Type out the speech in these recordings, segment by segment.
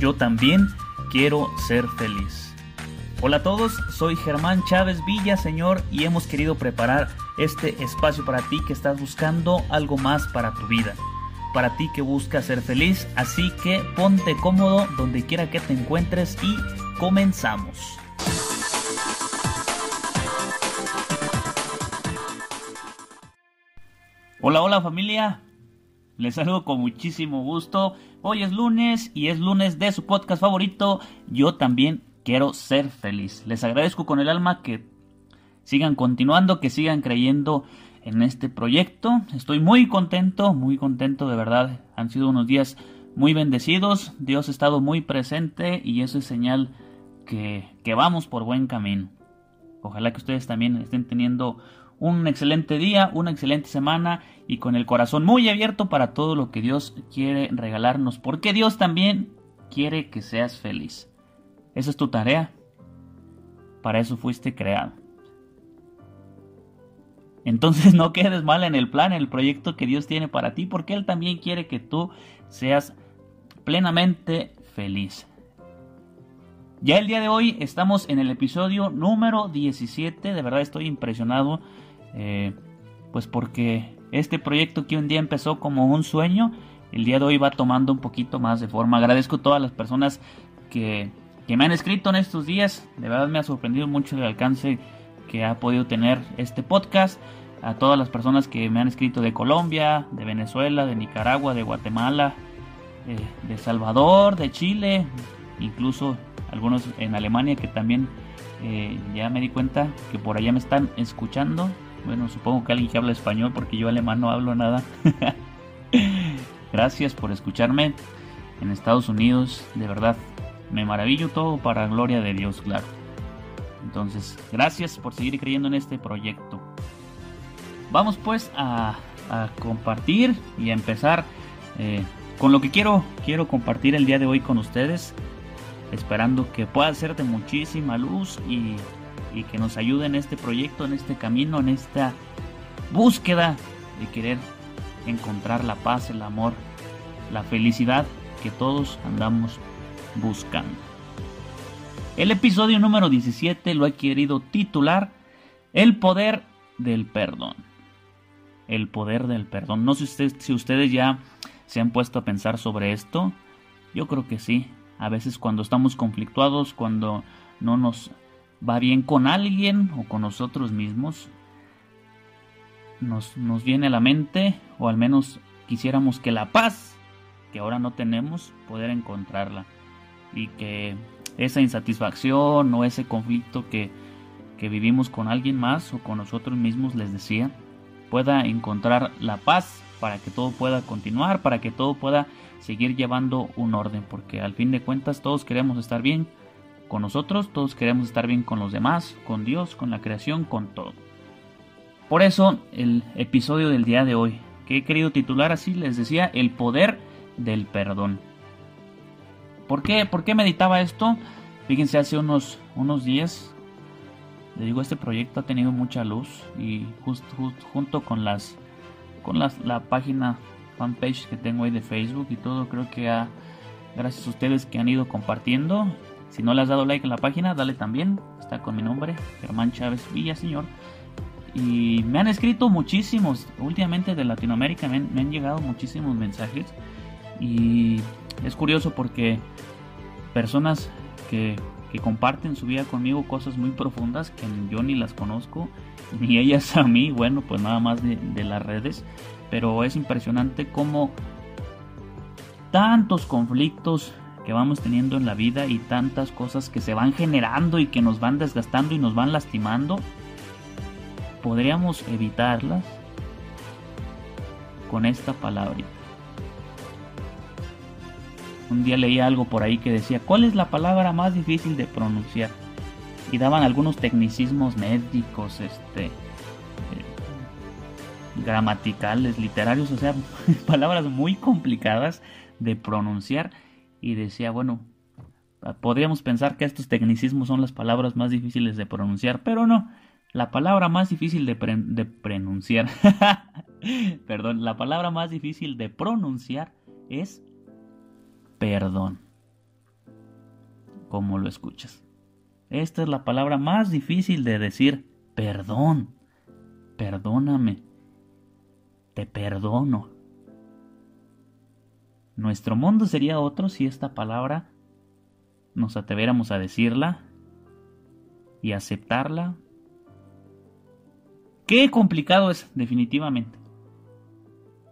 yo también quiero ser feliz. Hola a todos, soy Germán Chávez Villa, Señor, y hemos querido preparar este espacio para ti que estás buscando algo más para tu vida, para ti que buscas ser feliz, así que ponte cómodo donde quiera que te encuentres y comenzamos. Hola, hola familia, les saludo con muchísimo gusto. Hoy es lunes y es lunes de su podcast favorito. Yo también quiero ser feliz. Les agradezco con el alma que sigan continuando, que sigan creyendo en este proyecto. Estoy muy contento, muy contento de verdad. Han sido unos días muy bendecidos. Dios ha estado muy presente y eso es señal que, que vamos por buen camino. Ojalá que ustedes también estén teniendo un excelente día, una excelente semana y con el corazón muy abierto para todo lo que Dios quiere regalarnos, porque Dios también quiere que seas feliz. Esa es tu tarea. Para eso fuiste creado. Entonces no quedes mal en el plan, en el proyecto que Dios tiene para ti, porque Él también quiere que tú seas plenamente feliz. Ya el día de hoy estamos en el episodio número 17, de verdad estoy impresionado eh, pues porque este proyecto que un día empezó como un sueño, el día de hoy va tomando un poquito más de forma. Agradezco a todas las personas que, que me han escrito en estos días, de verdad me ha sorprendido mucho el alcance que ha podido tener este podcast. A todas las personas que me han escrito de Colombia, de Venezuela, de Nicaragua, de Guatemala, eh, de Salvador, de Chile, incluso algunos en Alemania que también eh, ya me di cuenta que por allá me están escuchando. Bueno, supongo que alguien que habla español porque yo alemán no hablo nada. Gracias por escucharme en Estados Unidos. De verdad, me maravillo todo para gloria de Dios, claro. Entonces, gracias por seguir creyendo en este proyecto. Vamos pues a, compartir y a empezar eh, con lo que quiero, quiero compartir el día de hoy con ustedes. Esperando que pueda de muchísima luz y y que nos ayude en este proyecto, en este camino, en esta búsqueda de querer encontrar la paz, el amor, la felicidad que todos andamos buscando. El episodio número 17 lo he querido titular El poder del perdón. El poder del perdón. No sé si, si ustedes ya se han puesto a pensar sobre esto. Yo creo que sí. A veces cuando estamos conflictuados, cuando no nos va bien con alguien o con nosotros mismos, nos, nos viene a la mente, o al menos quisiéramos que la paz que ahora no tenemos, poder encontrarla. Y que esa insatisfacción o ese conflicto que, que vivimos con alguien más o con nosotros mismos, les decía, pueda encontrar la paz para que todo pueda continuar, para que todo pueda seguir llevando un orden, porque al fin de cuentas todos queremos estar bien, con nosotros, todos queremos estar bien con los demás, con Dios, con la creación, con todo. Por eso el episodio del día de hoy, que he querido titular así, les decía, el poder del perdón. ¿Por qué, ¿Por qué meditaba esto? Fíjense, hace unos, unos días, les digo, este proyecto ha tenido mucha luz y junto con las con las, la página fanpage que tengo ahí de Facebook y todo, creo que gracias a ustedes que han ido compartiendo, si no le has dado like a la página, dale también. Está con mi nombre, Germán Chávez Villaseñor. Y me han escrito muchísimos, últimamente de Latinoamérica me han, llegado muchísimos mensajes. Y es curioso porque personas que, comparten su vida conmigo cosas muy profundas que yo ni las conozco, ni ellas a mí, bueno, pues nada más de, de las redes. Pero es impresionante cómo tantos conflictos que vamos teniendo en la vida y tantas cosas que se van generando y que nos van desgastando y nos van lastimando, podríamos evitarlas con esta palabra. Un día leí algo por ahí que decía, ¿cuál es la palabra más difícil de pronunciar? Y daban algunos tecnicismos médicos, este, eh, gramaticales, literarios, o sea, palabras muy complicadas de pronunciar y decía, bueno, podríamos pensar que estos tecnicismos son las palabras más difíciles de pronunciar, pero no. La palabra más difícil de, de pronunciar, perdón, la palabra más difícil de pronunciar es perdón. como lo escuchas. Esta es la palabra más difícil de decir, perdón, perdóname, te perdono. Nuestro mundo sería otro si esta palabra nos atreviéramos a decirla y aceptarla. Qué complicado es, definitivamente.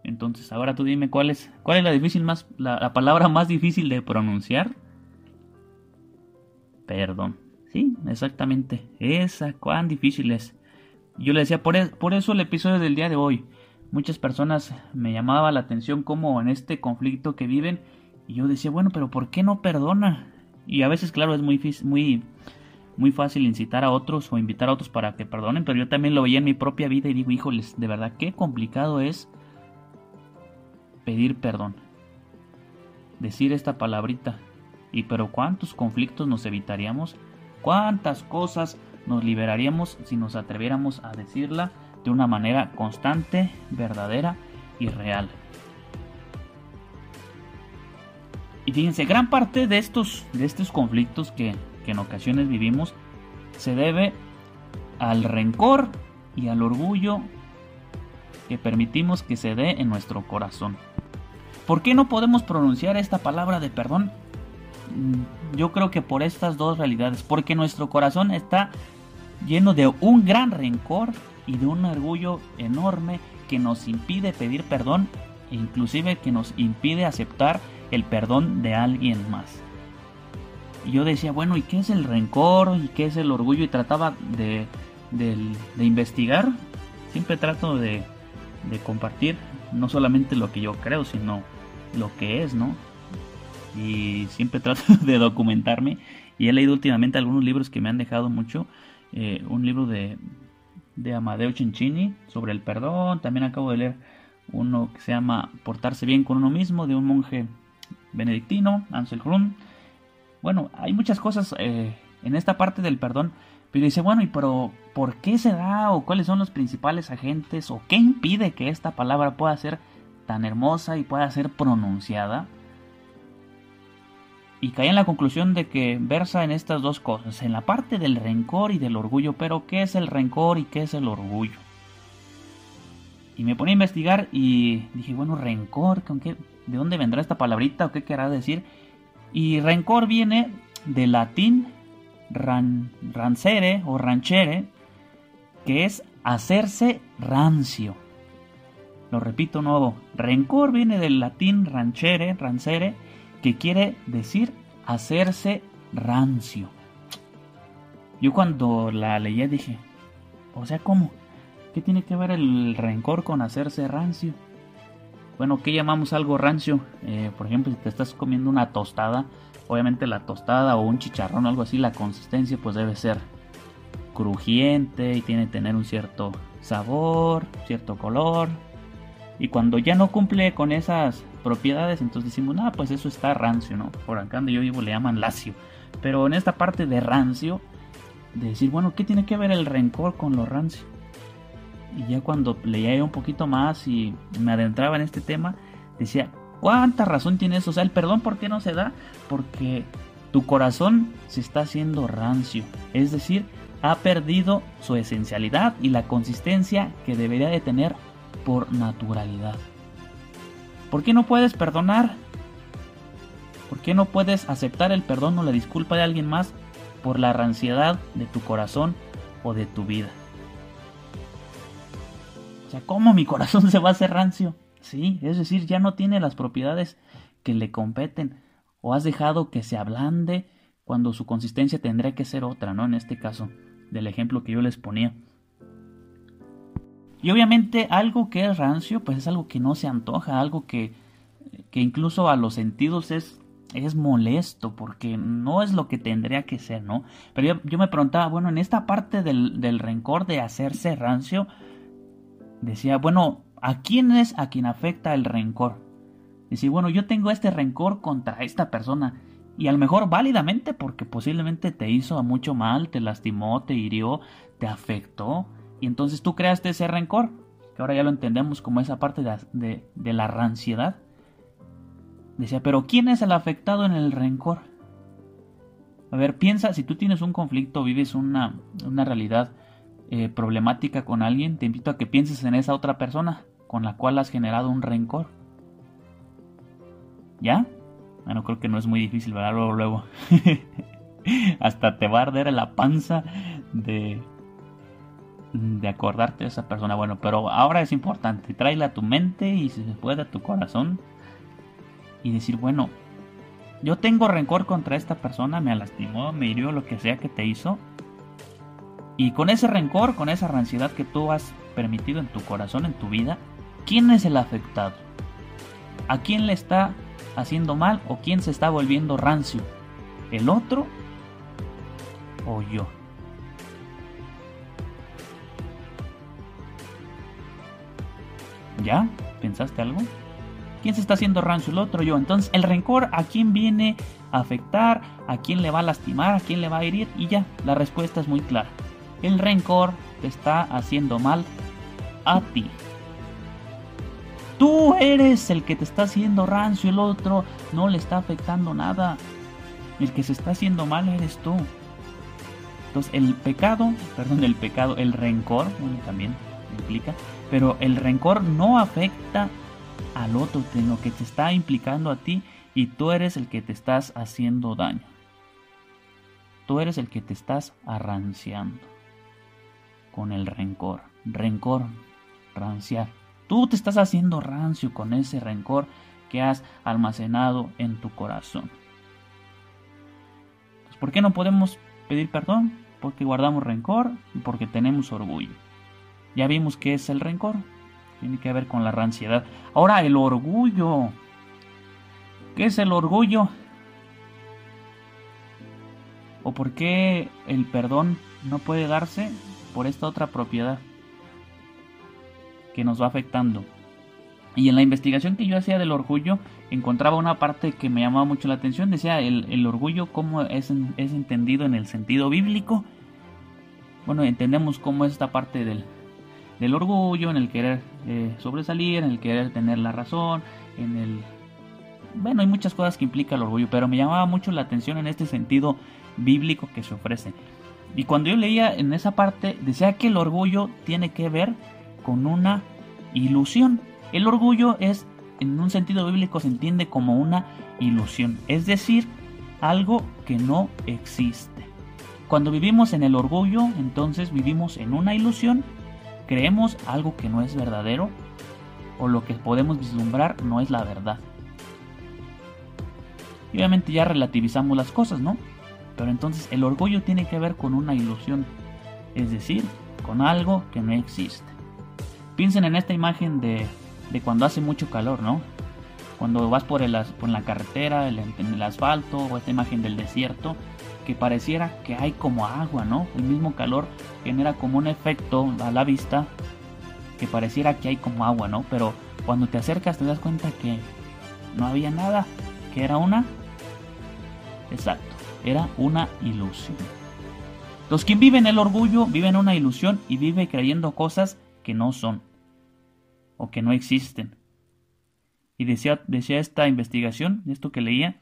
Entonces, ahora tú dime cuál es, cuál es la, difícil más, la, palabra más difícil de pronunciar. Perdón. Sí, exactamente. Esa, cuán difícil es. Yo le decía, por, e, por eso el episodio del día de hoy. Muchas personas me llamaba la atención como en este conflicto que viven. Y yo decía, bueno, pero ¿por qué no perdona? Y a veces, claro, es muy, muy, muy fácil incitar a otros o invitar a otros para que perdonen, pero yo también lo veía en mi propia vida y digo, híjoles, de verdad, qué complicado es pedir perdón. Decir esta palabrita. Y pero cuántos conflictos nos evitaríamos, cuántas cosas nos liberaríamos si nos atreviéramos a decirla de una manera constante, verdadera y real. Y fíjense, gran parte de estos, de estos conflictos que, que en ocasiones vivimos se debe al rencor y al orgullo que permitimos que se dé en nuestro corazón. ¿Por qué no podemos pronunciar esta palabra de perdón? Mm, yo creo que por estas dos realidades, porque nuestro corazón está lleno de un gran rencor y de un orgullo enorme que nos impide pedir perdón e inclusive que nos impide aceptar el perdón de alguien más. Y yo decía, bueno, ¿y qué es el rencor? ¿Y qué es el orgullo? Y trataba de, de investigar. Siempre trato de, de compartir no solamente lo que yo creo, sino lo que es, ¿no? Y siempre trato de documentarme. Y he leído últimamente algunos libros que me han dejado mucho. Eh, un libro de, de Amadeo Cincini sobre el perdón. También acabo de leer uno que se llama Portarse bien con uno mismo, de un monje benedictino, Ansel Grun. Bueno, hay muchas cosas eh, en esta parte del perdón. Pero dice, bueno, ¿y pero por qué se da? ¿O cuáles son los principales agentes? ¿O qué impide que esta palabra pueda ser tan hermosa y pueda ser pronunciada. Y caí en la conclusión de que versa en estas dos cosas, en la parte del rencor y del orgullo, pero ¿qué es el rencor y qué es el orgullo? Y me pone a investigar y dije, bueno, rencor, qué, ¿de dónde vendrá esta palabrita o qué querrá decir? Y rencor viene del latín ran, rancere o ranchere, que es hacerse rancio. Lo repito nuevo, rencor viene del latín ranchere, rancere, que quiere decir hacerse rancio. Yo cuando la leí dije, o sea, ¿cómo? ¿Qué tiene que ver el rencor con hacerse rancio? Bueno, ¿qué llamamos algo rancio? Eh, por ejemplo, si te estás comiendo una tostada, obviamente la tostada o un chicharrón o algo así, la consistencia pues debe ser crujiente y tiene que tener un cierto sabor, cierto color, y cuando ya no cumple con esas propiedades, entonces decimos, no, pues eso está rancio, ¿no? Por acá donde yo vivo le llaman lacio. Pero en esta parte de rancio, de decir, bueno, ¿qué tiene que ver el rencor con lo rancio? Y ya cuando leía un poquito más y me adentraba en este tema, decía, ¿cuánta razón tiene eso? O sea, el perdón, ¿por qué no se da? Porque tu corazón se está haciendo rancio. Es decir, ha perdido su esencialidad y la consistencia que debería de tener por naturalidad. ¿Por qué no puedes perdonar? ¿Por qué no puedes aceptar el perdón o la disculpa de alguien más por la ranciedad de tu corazón o de tu vida? O sea, ¿cómo mi corazón se va a hacer rancio? Sí, es decir, ya no tiene las propiedades que le competen o has dejado que se ablande cuando su consistencia tendría que ser otra, ¿no? En este caso, del ejemplo que yo les ponía. Y obviamente algo que es rancio, pues es algo que no se antoja, algo que, que incluso a los sentidos es, es molesto, porque no es lo que tendría que ser, ¿no? Pero yo, me preguntaba, bueno, en esta parte del, del, rencor de hacerse rancio, decía, bueno, ¿a quién es a quien afecta el rencor? Decía, bueno, yo tengo este rencor contra esta persona, y a lo mejor válidamente porque posiblemente te hizo mucho mal, te lastimó, te hirió, te afectó, y entonces tú creaste ese rencor, que ahora ya lo entendemos como esa parte de, de, la ranciedad. Decía, pero ¿quién es el afectado en el rencor? A ver, piensa, si tú tienes un conflicto, vives una, una realidad eh, problemática con alguien, te invito a que pienses en esa otra persona con la cual has generado un rencor. ¿Ya? Bueno, creo que no es muy difícil, ¿verdad? Luego, luego. Hasta te va a arder la panza de, de acordarte de esa persona. Bueno, pero ahora es importante, tráela a tu mente y si se puede a tu corazón y decir, bueno, yo tengo rencor contra esta persona, me lastimó, me hirió, lo que sea que te hizo. Y con ese rencor, con esa ranciedad que tú has permitido en tu corazón, en tu vida, ¿quién es el afectado? ¿A quién le está haciendo mal o quién se está volviendo rancio? ¿El otro o yo? ¿Ya? ¿Pensaste algo? ¿Quién se está haciendo rancio? El otro yo. Entonces, el rencor, ¿a quién viene a afectar? ¿A quién le va a lastimar? ¿A quién le va a herir? Y ya, la respuesta es muy clara. El rencor te está haciendo mal a ti. Tú eres el que te está haciendo rancio, el otro no le está afectando nada. El que se está haciendo mal eres tú. Entonces el pecado, perdón, el pecado, el rencor, también implica, pero el rencor no afecta al otro, sino que te está implicando a ti y tú eres el que te estás haciendo daño. Tú eres el que te estás arranciando con el rencor. Rencor, ranciar. Tú te estás haciendo rancio con ese rencor que has almacenado en tu corazón. ¿Por qué no podemos pedir perdón? Porque guardamos rencor y porque tenemos orgullo. Ya vimos que es el rencor. Tiene que ver con la ranciedad. Ahora el orgullo. ¿Qué es el orgullo? ¿O por qué el perdón no puede darse por esta otra propiedad que nos va afectando? Y en la investigación que yo hacía del orgullo, encontraba una parte que me llamaba mucho la atención. Decía el, orgullo, cómo es, entendido en el sentido bíblico. Bueno, entendemos cómo es esta parte del, del orgullo, en el querer eh, sobresalir, en el querer tener la razón, en el... Bueno, hay muchas cosas que implica el orgullo, pero me llamaba mucho la atención en este sentido bíblico que se ofrece. Y cuando yo leía en esa parte, decía que el orgullo tiene que ver con una ilusión. El orgullo es, en un sentido bíblico, se entiende como una ilusión, es decir, algo que no existe. Cuando vivimos en el orgullo, entonces vivimos en una ilusión creemos algo que no es verdadero o lo que podemos vislumbrar no es la verdad. Y obviamente ya relativizamos las cosas, ¿no? Pero entonces el orgullo tiene que ver con una ilusión, es decir, con algo que no existe. Piensen en esta imagen de, de cuando hace mucho calor, ¿no? Cuando vas por, el, por la carretera, en el asfalto, o esta imagen del desierto, que pareciera que hay como agua, ¿no? El mismo calor genera como un efecto a la vista que pareciera que hay como agua, ¿no? Pero cuando te acercas te das cuenta que no había nada, que era una... Exacto, era una ilusión. Los que viven el orgullo viven una ilusión y vive creyendo cosas que no son o que no existen. Y decía, decía esta investigación, esto que leía,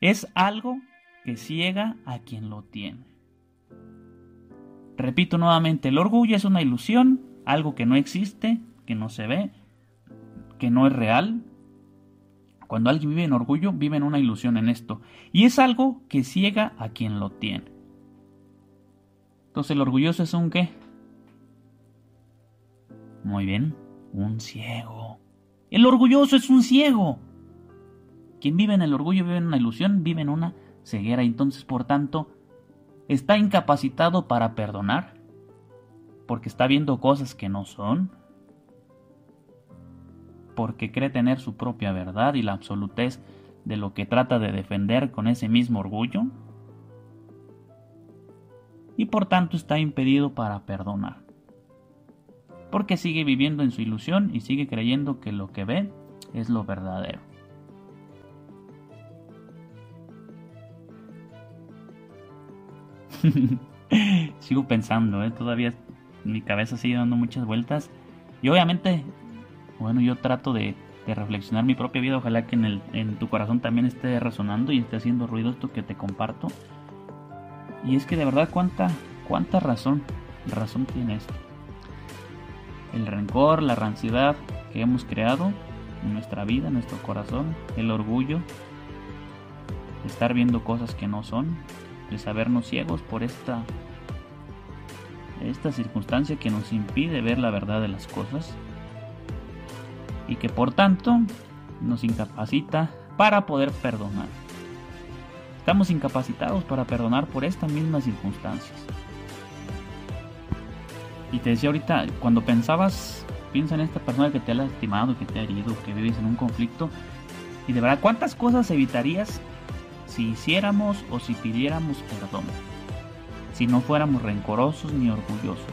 es algo que ciega a quien lo tiene. Repito nuevamente, el orgullo es una ilusión, algo que no existe, que no se ve, que no es real. Cuando alguien vive en orgullo, vive en una ilusión en esto. Y es algo que ciega a quien lo tiene. Entonces el orgulloso es un qué? Muy bien, un ciego. El orgulloso es un ciego. Quien vive en el orgullo vive en una ilusión, vive en una ceguera. Entonces, por tanto, está incapacitado para perdonar, porque está viendo cosas que no son, porque cree tener su propia verdad y la absolutez de lo que trata de defender con ese mismo orgullo, y por tanto está impedido para perdonar, porque sigue viviendo en su ilusión y sigue creyendo que lo que ve es lo verdadero. Sigo pensando, ¿eh? todavía mi cabeza sigue dando muchas vueltas. Y obviamente, bueno, yo trato de, reflexionar mi propia vida. Ojalá que en, el, en tu corazón también esté resonando y esté haciendo ruido esto que te comparto. Y es que de verdad cuánta, cuánta razón, razón tiene esto. El rencor, la ranciedad que hemos creado en nuestra vida, en nuestro corazón, el orgullo, estar viendo cosas que no son, de sabernos ciegos por esta, esta circunstancia que nos impide ver la verdad de las cosas y que por tanto nos incapacita para poder perdonar. Estamos incapacitados para perdonar por estas mismas circunstancias. Y te decía ahorita, cuando pensabas, piensa en esta persona que te ha lastimado, que te ha herido, que vives en un conflicto, y de verdad, ¿cuántas cosas evitarías si hiciéramos o si pidiéramos perdón? Si no fuéramos rencorosos ni orgullosos.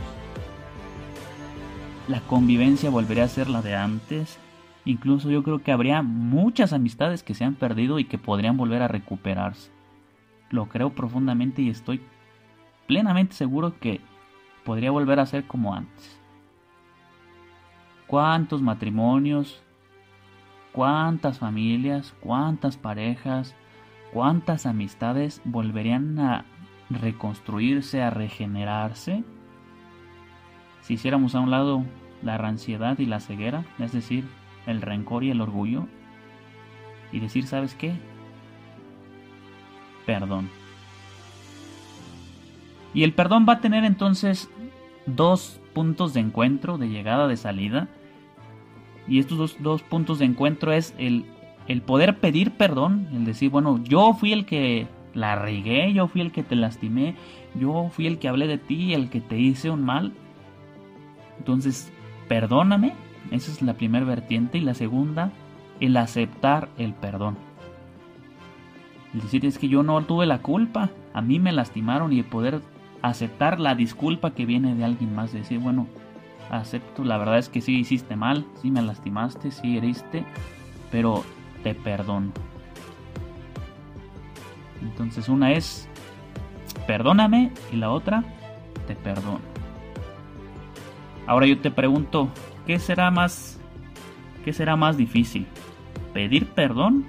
La convivencia volvería a ser la de antes. Incluso yo creo que habría muchas amistades que se han perdido y que podrían volver a recuperarse. Lo creo profundamente y estoy plenamente seguro que podría volver a ser como antes. ¿Cuántos matrimonios? ¿Cuántas familias? ¿Cuántas parejas? ¿Cuántas amistades volverían a reconstruirse, a regenerarse? Si hiciéramos a un lado la ranciedad y la ceguera, es decir, el rencor y el orgullo, y decir, ¿sabes qué? Perdón. Y el perdón va a tener entonces dos puntos de encuentro, de llegada, de salida. Y estos dos, puntos de encuentro es el, el poder pedir perdón, el decir, bueno, yo fui el que la regué, yo fui el que te lastimé, yo fui el que hablé de ti, el que te hice un mal. Entonces, perdóname, esa es la primera vertiente. Y la segunda, el aceptar el perdón. El decir es que yo no tuve la culpa, a mí me lastimaron y el poder aceptar la disculpa que viene de alguien más, decir, bueno, acepto, la verdad es que sí hiciste mal, sí me lastimaste, sí heriste, pero te perdono. Entonces una es, perdóname y la otra, te perdono. Ahora yo te pregunto, ¿qué será más, qué será más difícil? ¿Pedir perdón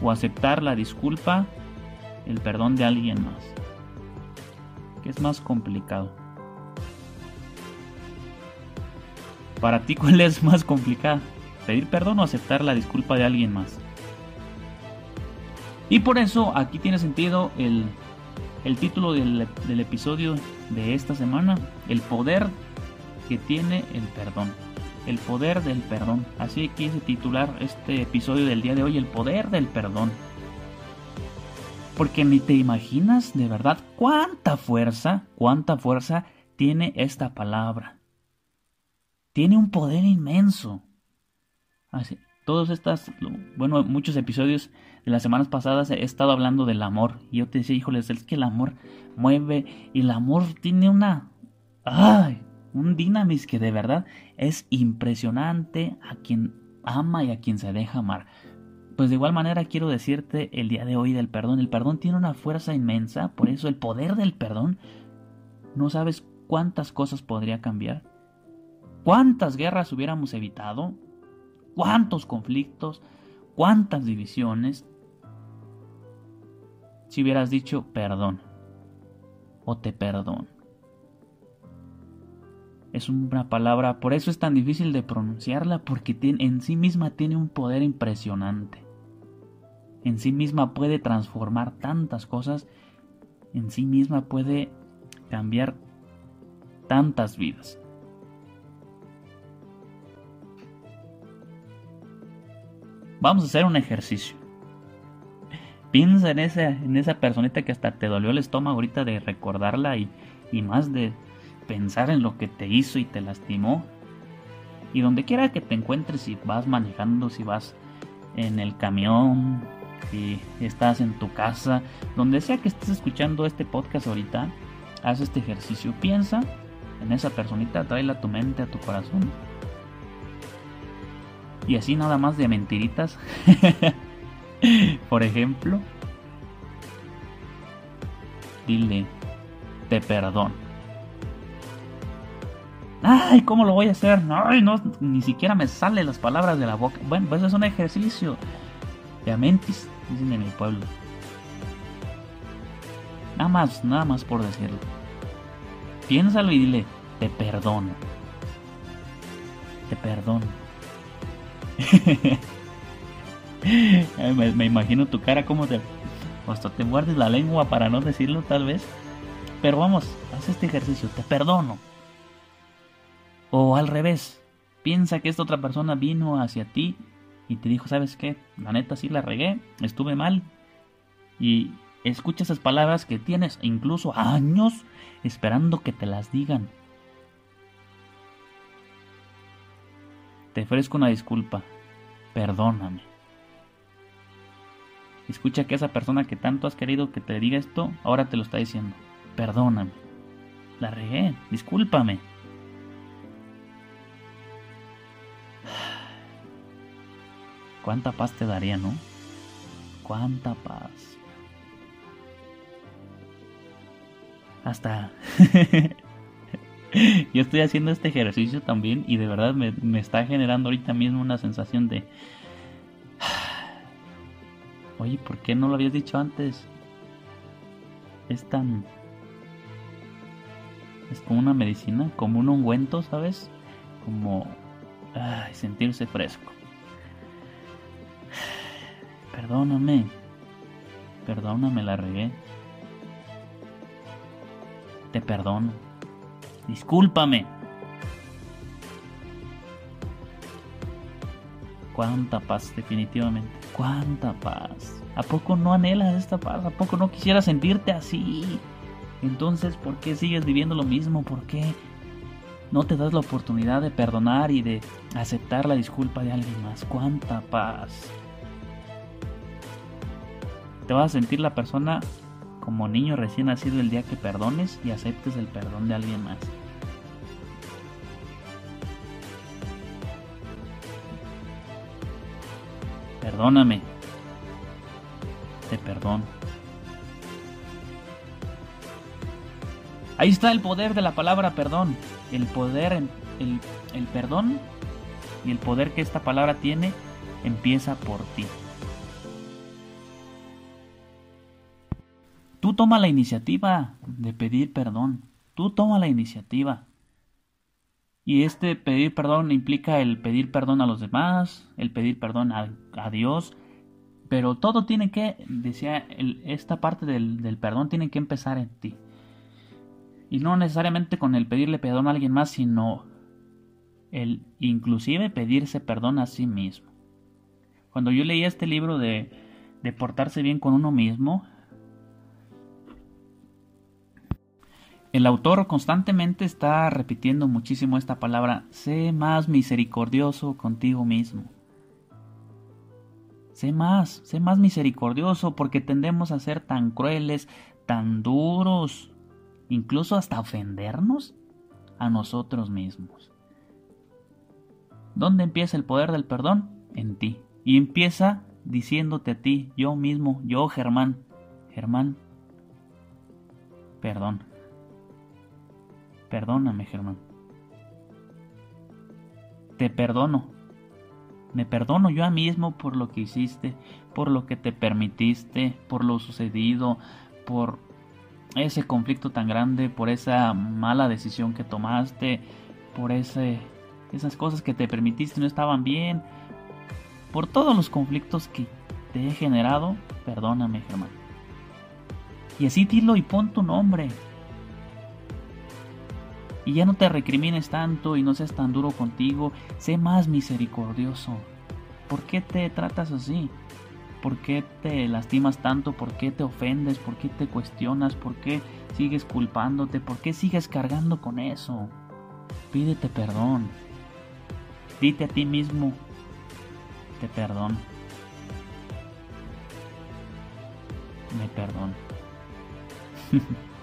o aceptar la disculpa, el perdón de alguien más? es más complicado? Para ti, ¿cuál es más complicado? ¿Pedir perdón o aceptar la disculpa de alguien más? Y por eso aquí tiene sentido el, el título del, del episodio de esta semana, el poder que tiene el perdón. El poder del perdón. Así quise titular este episodio del día de hoy, el poder del perdón. Porque ni te imaginas de verdad cuánta fuerza, cuánta fuerza tiene esta palabra. Tiene un poder inmenso. Todos estas, bueno, muchos episodios de las semanas pasadas he estado hablando del amor. Y yo te decía, híjoles, es que el amor mueve y el amor tiene una... ¡Ay! Un dinamis que de verdad es impresionante a quien ama y a quien se deja amar. Pues de igual manera quiero decirte el día de hoy del perdón. El perdón tiene una fuerza inmensa, por eso el poder del perdón, no sabes cuántas cosas podría cambiar. ¿Cuántas guerras hubiéramos evitado? ¿Cuántos conflictos? ¿Cuántas divisiones? Si hubieras dicho perdón o te perdón. Es una palabra, por eso es tan difícil de pronunciarla, porque en sí misma tiene un poder impresionante en sí misma puede transformar tantas cosas, en sí misma puede cambiar tantas vidas. Vamos a hacer un ejercicio. Piensa en esa, en esa personita que hasta te dolió el estómago ahorita de recordarla y, y más de pensar en lo que te hizo y te lastimó. Y donde quiera que te encuentres, si vas manejando, si vas en el camión, si estás en tu casa, donde sea que estés escuchando este podcast ahorita, haz este ejercicio, piensa en esa personita, tráela a tu mente, a tu corazón. Y así nada más de mentiritas. Por ejemplo, dile, te perdono. Ay, ¿cómo lo voy a hacer? Ay, no, ni siquiera me salen las palabras de la boca. Bueno, pues es un ejercicio de amentis, dicen en mi pueblo. Nada más, nada más por decirlo. Piénsalo y dile, te perdono. Te perdono. me, imagino tu cara como te... Hasta te muerdes la lengua para no decirlo tal vez. Pero vamos, haz este ejercicio, te perdono. O al revés, piensa que esta otra persona vino hacia ti y te dijo, ¿sabes qué? La neta sí la regué, estuve mal. Y escucha esas palabras que tienes incluso años esperando que te las digan. Te ofrezco una disculpa. Perdóname. Escucha que esa persona que tanto has querido que te diga esto, ahora te lo está diciendo. Perdóname. La regué. Discúlpame. Cuánta paz te daría, ¿no? Cuánta paz. Hasta... Yo estoy haciendo este ejercicio también y de verdad me, me está generando ahorita mismo una sensación de... Oye, ¿por qué no lo habías dicho antes? Es tan... Es como una medicina, como un ungüento, ¿sabes? Como... Sentirse fresco. Perdóname. Perdóname, la regué. Te perdono. Discúlpame. Cuánta paz, definitivamente. Cuánta paz. ¿A poco no anhelas esta paz? ¿A poco no quisieras sentirte así? Entonces, ¿por qué sigues viviendo lo mismo? ¿Por qué no te das la oportunidad de perdonar y de aceptar la disculpa de alguien más? ¿Cuánta paz? Te vas a sentir la persona como niño recién nacido el día que perdones y aceptes el perdón de alguien más. Perdóname. Te perdono. Ahí está el poder de la palabra perdón. El poder, el, el perdón y el poder que esta palabra tiene empieza por ti. Toma la iniciativa de pedir perdón. Tú toma la iniciativa. Y este pedir perdón implica el pedir perdón a los demás, el pedir perdón a, Dios. Pero todo tiene que, decía, esta parte del, del perdón tiene que empezar en ti. Y no necesariamente con el pedirle perdón a alguien más, sino el inclusive pedirse perdón a sí mismo. Cuando yo leía este libro de, de portarse bien con uno mismo, El autor constantemente está repitiendo muchísimo esta palabra, sé más misericordioso contigo mismo. Sé más, sé más misericordioso porque tendemos a ser tan crueles, tan duros, incluso hasta ofendernos a nosotros mismos. ¿Dónde empieza el poder del perdón? En ti. Y empieza diciéndote a ti, yo mismo, yo Germán, Germán, perdón. Perdóname, Germán. Te perdono. Me perdono yo mismo por lo que hiciste, por lo que te permitiste, por lo sucedido, por ese conflicto tan grande, por esa mala decisión que tomaste, por ese, esas cosas que te permitiste no estaban bien, por todos los conflictos que te he generado, perdóname, Germán. Y así dilo y pon tu nombre, y ya no te recrimines tanto y no seas tan duro contigo, sé más misericordioso. ¿Por qué te tratas así? ¿Por qué te lastimas tanto? ¿Por qué te ofendes? ¿Por qué te cuestionas? ¿Por qué sigues culpándote? ¿Por qué sigues cargando con eso? Pídete perdón. Dite a ti mismo, te perdono. Me perdono.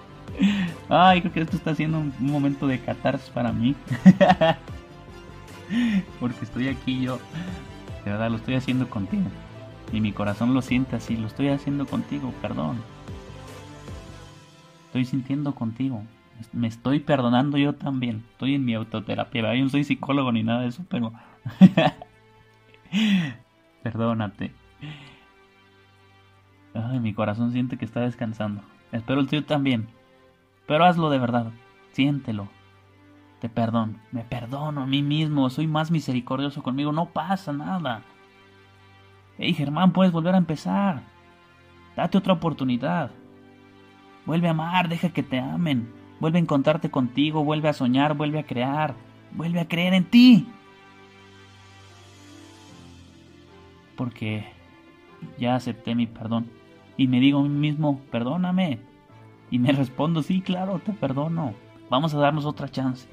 Ay, creo que esto está siendo un, momento de catarsis para mí. Porque estoy aquí yo. De verdad, lo estoy haciendo contigo. Y mi corazón lo siente así. Lo estoy haciendo contigo, perdón. Estoy sintiendo contigo. Me estoy perdonando yo también. Estoy en mi autoterapia. Yo no soy psicólogo ni nada de eso, pero... Perdónate. Ay, mi corazón siente que está descansando. Espero el tuyo también. Pero hazlo de verdad. Siéntelo. Te perdono. Me perdono a mí mismo. Soy más misericordioso conmigo. No pasa nada. Hey Germán, puedes volver a empezar. Date otra oportunidad. Vuelve a amar, deja que te amen. Vuelve a encontrarte contigo, vuelve a soñar, vuelve a crear, vuelve a creer en ti. Porque ya acepté mi perdón. Y me digo a mí mismo, perdóname. Y me respondo, sí, claro, te perdono. Vamos a darnos otra chance.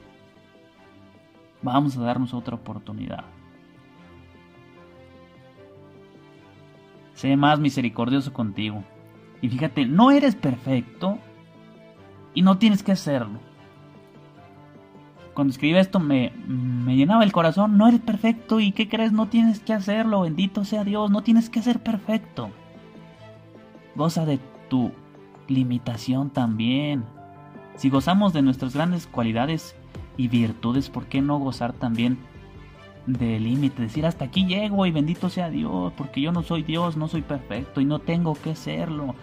Vamos a darnos otra oportunidad. Sé más misericordioso contigo. Y fíjate, no eres perfecto y no tienes que hacerlo. Cuando escribí esto me, me llenaba el corazón, no eres perfecto y ¿qué crees? No tienes que hacerlo, bendito sea Dios, no tienes que ser perfecto. Goza de tu limitación también. Si gozamos de nuestras grandes cualidades y virtudes, ¿por qué no gozar también de límite, decir hasta aquí llego y bendito sea Dios, porque yo no soy Dios, no soy perfecto y no tengo que serlo.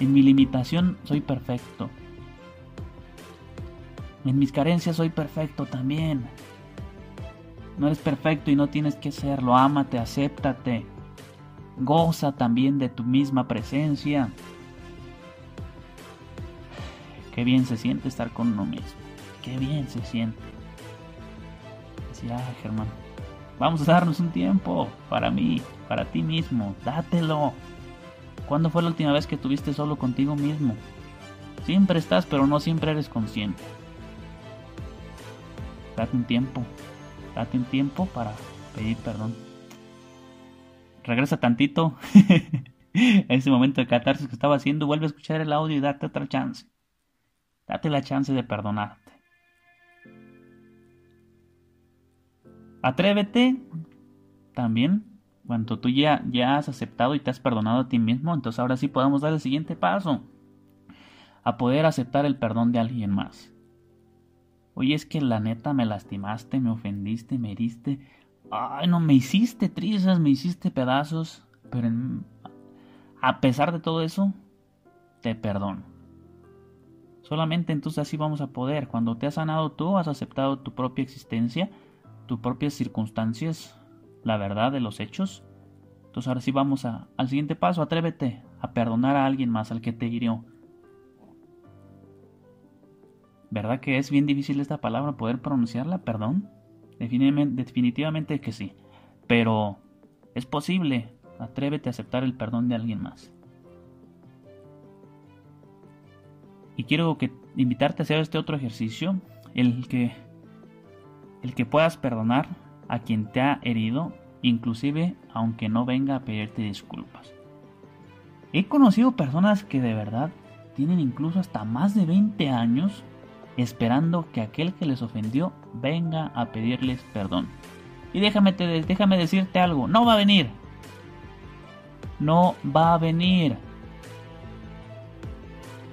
En mi limitación soy perfecto. En mis carencias soy perfecto también. No eres perfecto y no tienes que serlo. Ámate, acéptate. Goza también de tu misma presencia. Qué bien se siente estar con uno mismo. Qué bien se siente. Ya, Germán. Vamos a darnos un tiempo para mí, para ti mismo. Dátelo. ¿Cuándo fue la última vez que estuviste solo contigo mismo? Siempre estás, pero no siempre eres consciente. Date un tiempo. Date un tiempo para pedir perdón. Regresa tantito. ese momento de catarsis que estaba haciendo, vuelve a escuchar el audio y date otra chance. Date la chance de perdonar. Atrévete también cuando tú ya, ya has aceptado y te has perdonado a ti mismo, entonces ahora sí podemos dar el siguiente paso, a poder aceptar el perdón de alguien más. Oye, es que la neta me lastimaste, me ofendiste, me heriste. Ay, no, me hiciste trizas, me hiciste pedazos, pero a pesar de todo eso, te perdono. Solamente entonces así vamos a poder. Cuando te has sanado tú, has aceptado tu propia existencia, tus propias circunstancias, la verdad de los hechos. Entonces ahora sí vamos a, al siguiente paso, atrévete a perdonar a alguien más, al que te hirió. ¿Verdad que es bien difícil esta palabra poder pronunciarla? Perdón. Definitivamente, definitivamente que sí. Pero es posible. Atrévete a aceptar el perdón de alguien más. Y quiero que invitarte a hacer este otro ejercicio, el que el que puedas perdonar a quien te ha herido, inclusive aunque no venga a pedirte disculpas. He conocido personas que de verdad tienen incluso hasta más de 20 años esperando que aquel que les ofendió venga a pedirles perdón. Y déjame, déjame decirte algo, no va a venir. No va a venir.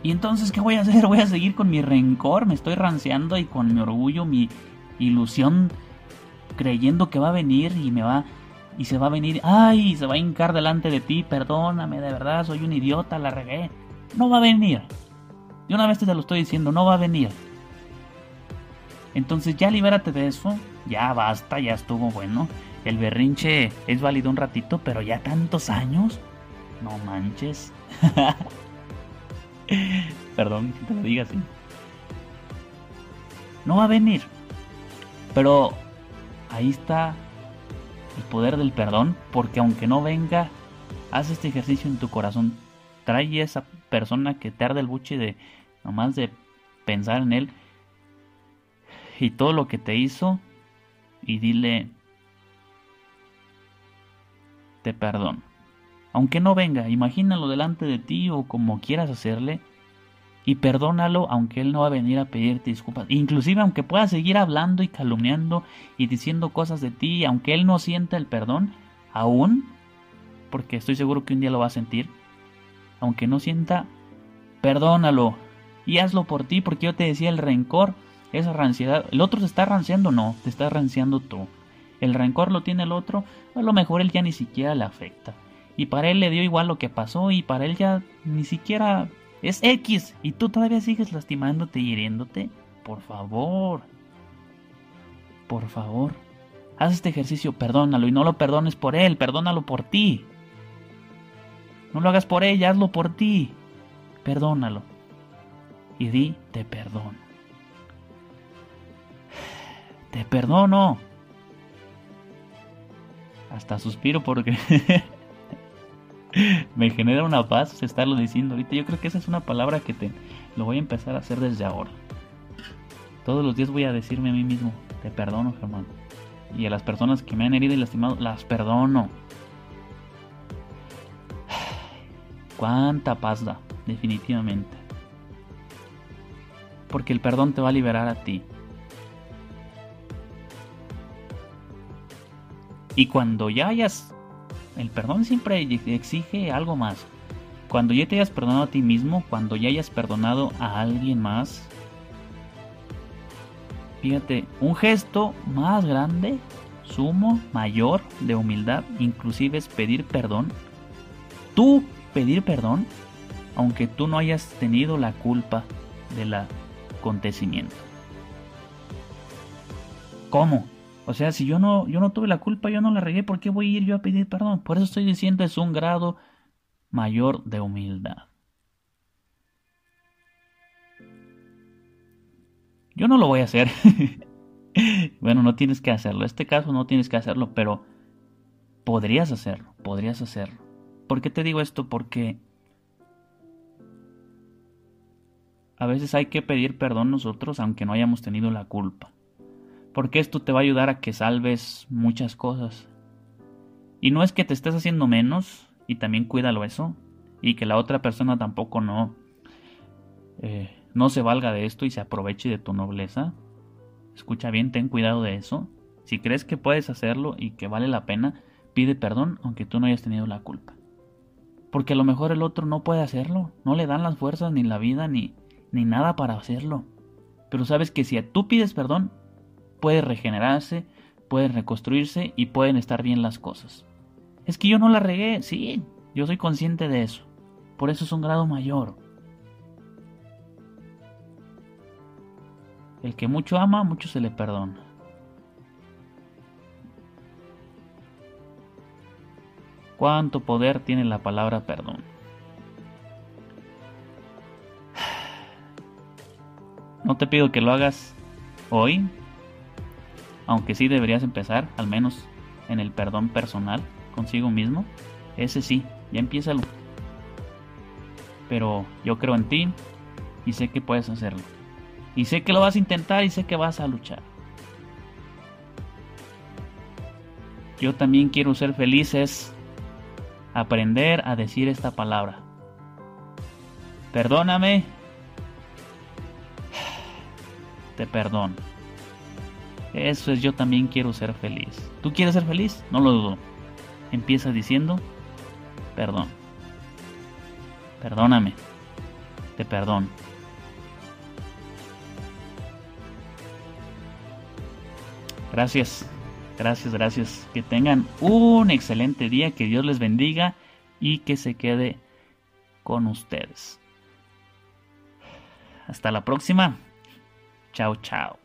Y entonces, ¿qué voy a hacer? Voy a seguir con mi rencor, me estoy ranceando y con mi orgullo, mi, ilusión creyendo que va a venir y me va y se va a venir, ay, se va a hincar delante de ti, perdóname, de verdad, soy un idiota, la regué. No va a venir. Y una vez te lo estoy diciendo, no va a venir. Entonces ya libérate de eso, ya basta, ya estuvo bueno. El berrinche es válido un ratito, pero ya tantos años, no manches. Perdón que te lo diga así. No va a venir. Pero ahí está el poder del perdón, porque aunque no venga, haz este ejercicio en tu corazón. Trae a esa persona que te arde el buche de nomás de pensar en él y todo lo que te hizo y dile te perdono. Aunque no venga, imagínalo delante de ti o como quieras hacerle y perdónalo aunque él no va a venir a pedirte disculpas. Inclusive aunque pueda seguir hablando y calumniando y diciendo cosas de ti, aunque él no sienta el perdón, aún, porque estoy seguro que un día lo va a sentir, aunque no sienta, perdónalo y hazlo por ti, porque yo te decía el rencor, esa ranciedad, el otro se está ranciando, no, te está ranciando tú. El rencor lo tiene el otro, a lo mejor él ya ni siquiera le afecta. Y para él le dio igual lo que pasó y para él ya ni siquiera Es X y tú todavía sigues lastimándote y hiriéndote. Por favor. Por favor. Haz este ejercicio, perdónalo y no lo perdones por él, perdónalo por ti. No lo hagas por ella, hazlo por ti. Perdónalo. Y di, te perdono. Te perdono. Hasta suspiro porque me genera una paz estarlo diciendo ahorita. Yo creo que esa es una palabra que te lo voy a empezar a hacer desde ahora. Todos los días voy a decirme a mí mismo, te perdono, Germán. Y a las personas que me han herido y lastimado, las perdono. Cuánta paz da, definitivamente. Porque el perdón te va a liberar a ti. Y cuando ya hayas... El perdón siempre exige algo más. Cuando ya te hayas perdonado a ti mismo, cuando ya hayas perdonado a alguien más, fíjate, un gesto más grande, sumo, mayor de humildad, inclusive es pedir perdón. Tú pedir perdón, aunque tú no hayas tenido la culpa del acontecimiento. ¿Cómo? O sea, si yo no, yo no tuve la culpa, yo no la regué, ¿por qué voy a ir yo a pedir perdón? Por eso estoy diciendo es un grado mayor de humildad. Yo no lo voy a hacer. bueno, no tienes que hacerlo. En este caso no tienes que hacerlo, pero podrías hacerlo, podrías hacerlo. ¿Por qué te digo esto? Porque a veces hay que pedir perdón nosotros aunque no hayamos tenido la culpa porque esto te va a ayudar a que salves muchas cosas. Y no es que te estés haciendo menos, y también cuídalo eso, y que la otra persona tampoco no, eh, no se valga de esto y se aproveche de tu nobleza. Escucha bien, ten cuidado de eso. Si crees que puedes hacerlo y que vale la pena, pide perdón aunque tú no hayas tenido la culpa. Porque a lo mejor el otro no puede hacerlo, no le dan las fuerzas ni la vida ni, ni nada para hacerlo. Pero sabes que si tú pides perdón, puede regenerarse, puede reconstruirse y pueden estar bien las cosas. Es que yo no la regué, sí, yo soy consciente de eso. Por eso es un grado mayor. El que mucho ama, mucho se le perdona. ¿Cuánto poder tiene la palabra perdón? No te pido que lo hagas hoy, aunque sí deberías empezar, al menos en el perdón personal consigo mismo, ese sí, ya empiézalo. Pero yo creo en ti y sé que puedes hacerlo. Y sé que lo vas a intentar y sé que vas a luchar. Yo también quiero ser feliz, es aprender a decir esta palabra. Perdóname. Te perdono. Eso es yo también quiero ser feliz. ¿Tú quieres ser feliz? No lo dudo. Empieza diciendo, perdón. Perdóname. Te perdono. Gracias, gracias, gracias. Que tengan un excelente día, que Dios les bendiga y que se quede con ustedes. Hasta la próxima. Chao, chao.